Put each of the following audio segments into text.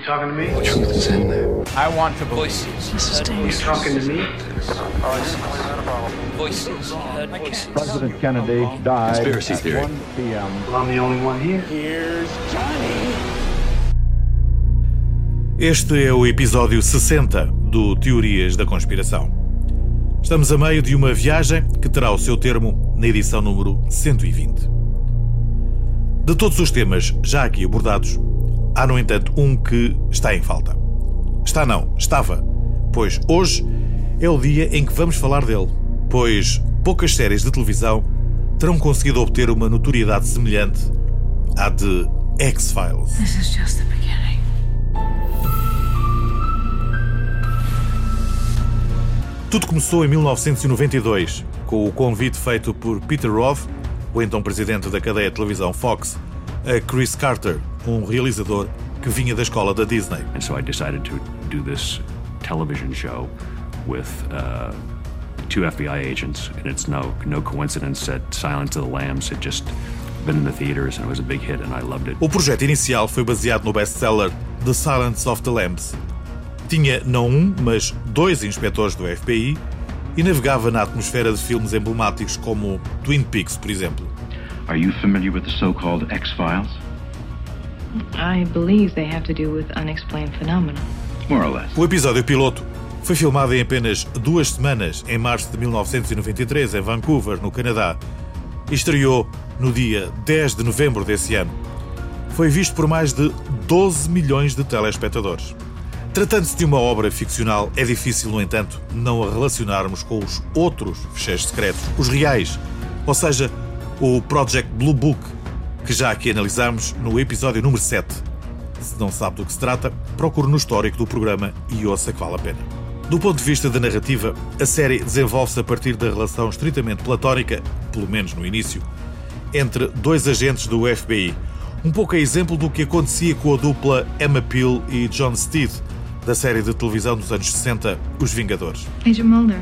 You talking to me? The truth is in there. I want to voices. This is You dangerous. talking to me? Voices. Heard voices. President Kennedy died Conspiracy at theory. 1 p.m. Well, I'm the only one here. Este é o episódio 60 do Teorias da Conspiração. Estamos a meio de uma viagem que terá o seu termo na edição número 120. De todos os temas já aqui abordados, há no entanto um que está em falta. Está não, estava, pois hoje é o dia em que vamos falar dele, pois poucas séries de televisão terão conseguido obter uma notoriedade semelhante à de X-Files. This is just the beginning. Tudo começou em 1992, com o convite feito por Peter Roth, o então presidente da cadeia de televisão Fox, a Chris Carter, um realizador que vinha da escola da Disney. And so I decided to do this television show with uh, two FBI agents, and it's no no coincidence that Silence of the Lambs had just been in the theaters and it was a big hit, and I loved it. O projeto inicial foi baseado no best-seller The Silence of the Lambs. Tinha não um, mas dois inspectores do FBI e navegava na atmosfera de filmes emblemáticos como Twin Peaks, por exemplo. Are you familiar with the so-called X-Files? O episódio piloto foi filmado em apenas duas semanas, em março de 1993, em Vancouver, no Canadá, e estreou no dia 10 de novembro desse ano. Foi visto por mais de 12 milhões de telespectadores. Tratando-se de uma obra ficcional, é difícil, no entanto, não a relacionarmos com os outros fecheiros secretos, os reais, ou seja, o Project Blue Book, que já aqui analisamos no episódio número 7. Se não sabe do que se trata, procure no histórico do programa e ouça que vale a pena. Do ponto de vista da narrativa, a série desenvolve-se a partir da relação estritamente platónica, pelo menos no início, entre dois agentes do FBI, um pouco a exemplo do que acontecia com a dupla Emma Peel e John Steed, da série de televisão dos anos 60, Os Vingadores. Mulder.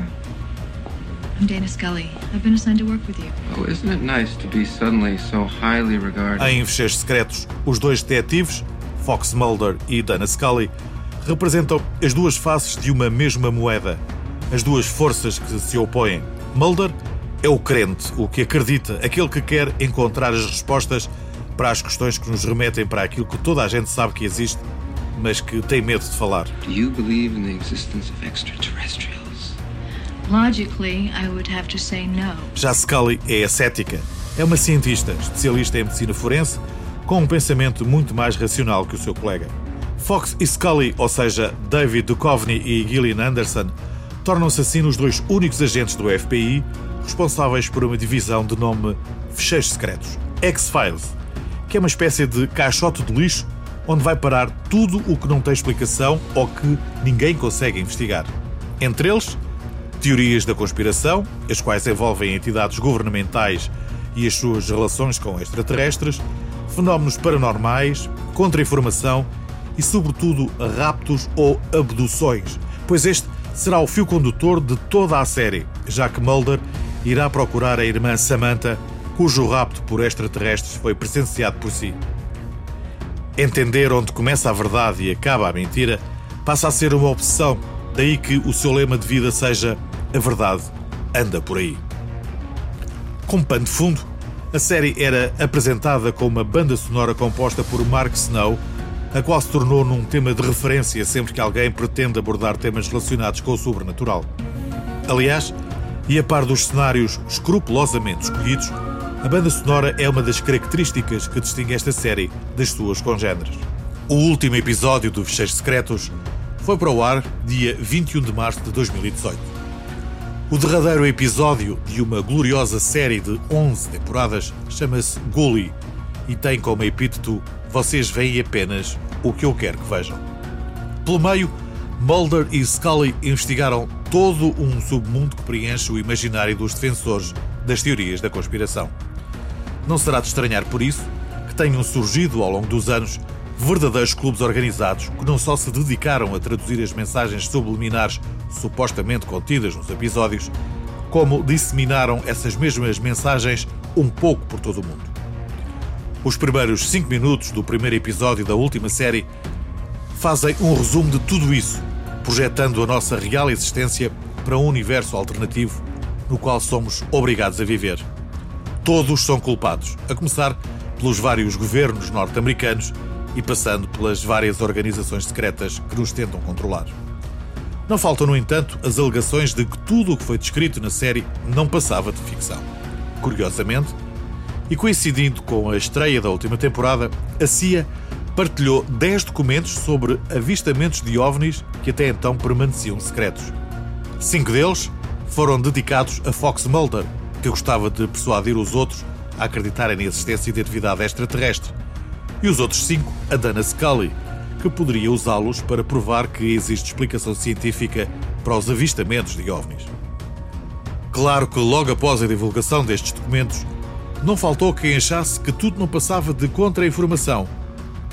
I'm Dana Scully. I've been assigned to work with you. Oh, isn't it nice to be suddenly so highly regarded? Em Fecheiros Secretos, os dois detetives, Fox Mulder e Dana Scully, representam as duas faces de uma mesma moeda, as duas forças que se opõem. Mulder é o crente, o que acredita, aquele que quer encontrar as respostas para as questões que nos remetem para aquilo que toda a gente sabe que existe, mas que tem medo de falar. Do you believe in the existence of extraterrestrials? Logically, I would have to say no. Já Scully é ascética. É uma cientista, especialista em medicina forense, com um pensamento muito mais racional que o seu colega. Fox e Scully, ou seja, David Duchovny e Gillian Anderson, tornam-se assim os dois únicos agentes do FBI responsáveis por uma divisão de nome Fecheiros Secretos, X-Files, que é uma espécie de caixote de lixo onde vai parar tudo o que não tem explicação ou que ninguém consegue investigar. Entre eles, teorias da conspiração, as quais envolvem entidades governamentais e as suas relações com extraterrestres, fenómenos paranormais, contra-informação e, sobretudo, raptos ou abduções, pois este será o fio condutor de toda a série, já que Mulder irá procurar a irmã Samantha, cujo rapto por extraterrestres foi presenciado por si. Entender onde começa a verdade e acaba a mentira passa a ser uma obsessão, daí que o seu lema de vida seja a verdade anda por aí. Como pano de fundo, a série era apresentada com uma banda sonora composta por Mark Snow, a qual se tornou num tema de referência sempre que alguém pretende abordar temas relacionados com o sobrenatural. Aliás, e a par dos cenários escrupulosamente escolhidos, a banda sonora é uma das características que distingue esta série das suas congêneres. O último episódio do Fecheiros Secretos foi para o ar dia 21 de março de 2018. O derradeiro episódio de uma gloriosa série de 11 temporadas chama-se Gully e tem como epíteto Vocês veem apenas o que eu quero que vejam. Pelo meio, Mulder e Scully investigaram todo um submundo que preenche o imaginário dos defensores das teorias da conspiração. Não será de estranhar por isso que tenham surgido ao longo dos anos verdadeiros clubes organizados que não só se dedicaram a traduzir as mensagens subliminares supostamente contidas nos episódios, como disseminaram essas mesmas mensagens um pouco por todo o mundo. Os primeiros cinco minutos do primeiro episódio da última série fazem um resumo de tudo isso, projetando a nossa real existência para um universo alternativo no qual somos obrigados a viver. Todos são culpados, a começar pelos vários governos norte-americanos e passando pelas várias organizações secretas que nos tentam controlar. Não faltam, no entanto, as alegações de que tudo o que foi descrito na série não passava de ficção. Curiosamente, e coincidindo com a estreia da última temporada, a CIA partilhou 10 documentos sobre avistamentos de ovnis que até então permaneciam secretos. Cinco deles foram dedicados a Fox Mulder, que gostava de persuadir os outros a acreditarem na existência de atividade extraterrestre, e os outros cinco a Dana Scully, que poderia usá-los para provar que existe explicação científica para os avistamentos de ovnis. Claro que logo após a divulgação destes documentos, não faltou quem achasse que tudo não passava de contra-informação,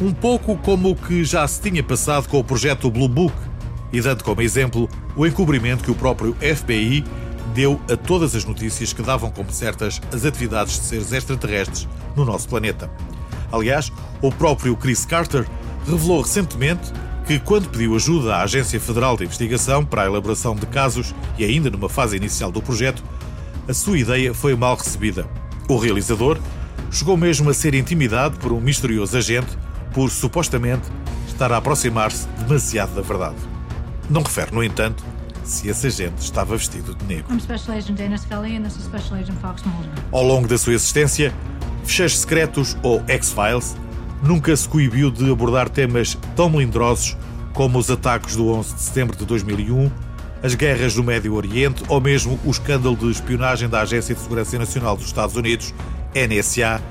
um pouco como o que já se tinha passado com o projeto Blue Book, e dando como exemplo o encobrimento que o próprio FBI deu a todas as notícias que davam como certas as atividades de seres extraterrestres no nosso planeta. Aliás, o próprio Chris Carter revelou recentemente que, quando pediu ajuda à Agência Federal de Investigação para a elaboração de casos e ainda numa fase inicial do projeto, a sua ideia foi mal recebida. O realizador chegou mesmo a ser intimidado por um misterioso agente por supostamente estar a aproximar-se demasiado da verdade. Não refere, no entanto, se esse agente estava vestido de negro. Ao longo da sua existência, Fecheiros Secretos ou X-Files nunca se coibiu de abordar temas tão melindrosos como os ataques do 11 de setembro de 2001, as guerras do Médio Oriente ou mesmo o escândalo de espionagem da Agência de Segurança Nacional dos Estados Unidos, NSA,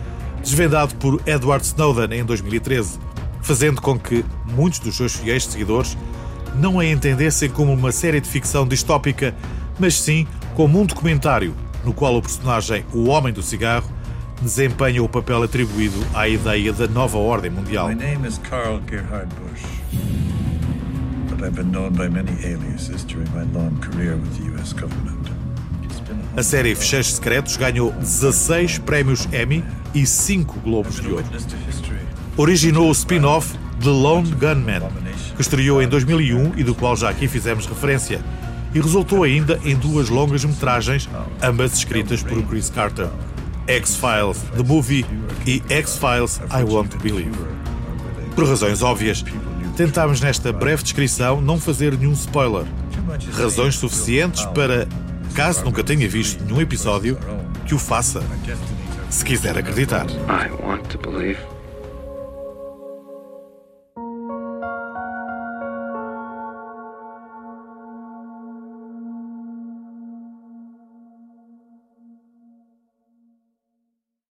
desvendado por Edward Snowden em 2013, fazendo com que muitos dos seus fiéis seguidores não a entendessem como uma série de ficção distópica, mas sim como um documentário no qual o personagem O Homem do Cigarro desempenha o papel atribuído à ideia da nova ordem mundial. My name is Carl Gerhard Bush, but I've been known by many aliases during my long career with the U.S. government. A série Fecheiros Secretos ganhou 16 prémios Emmy e 5 Globos de Ouro. Originou o spin-off The Lone Gunman, que estreou em 2001 e do qual já aqui fizemos referência, e resultou ainda em duas longas metragens, ambas escritas por Chris Carter. X-Files The Movie e X-Files I Want to Believe. Por razões óbvias, tentámos nesta breve descrição não fazer nenhum spoiler. Razões suficientes para, caso nunca tenha visto nenhum episódio, que o faça, se quiser acreditar. I want to believe.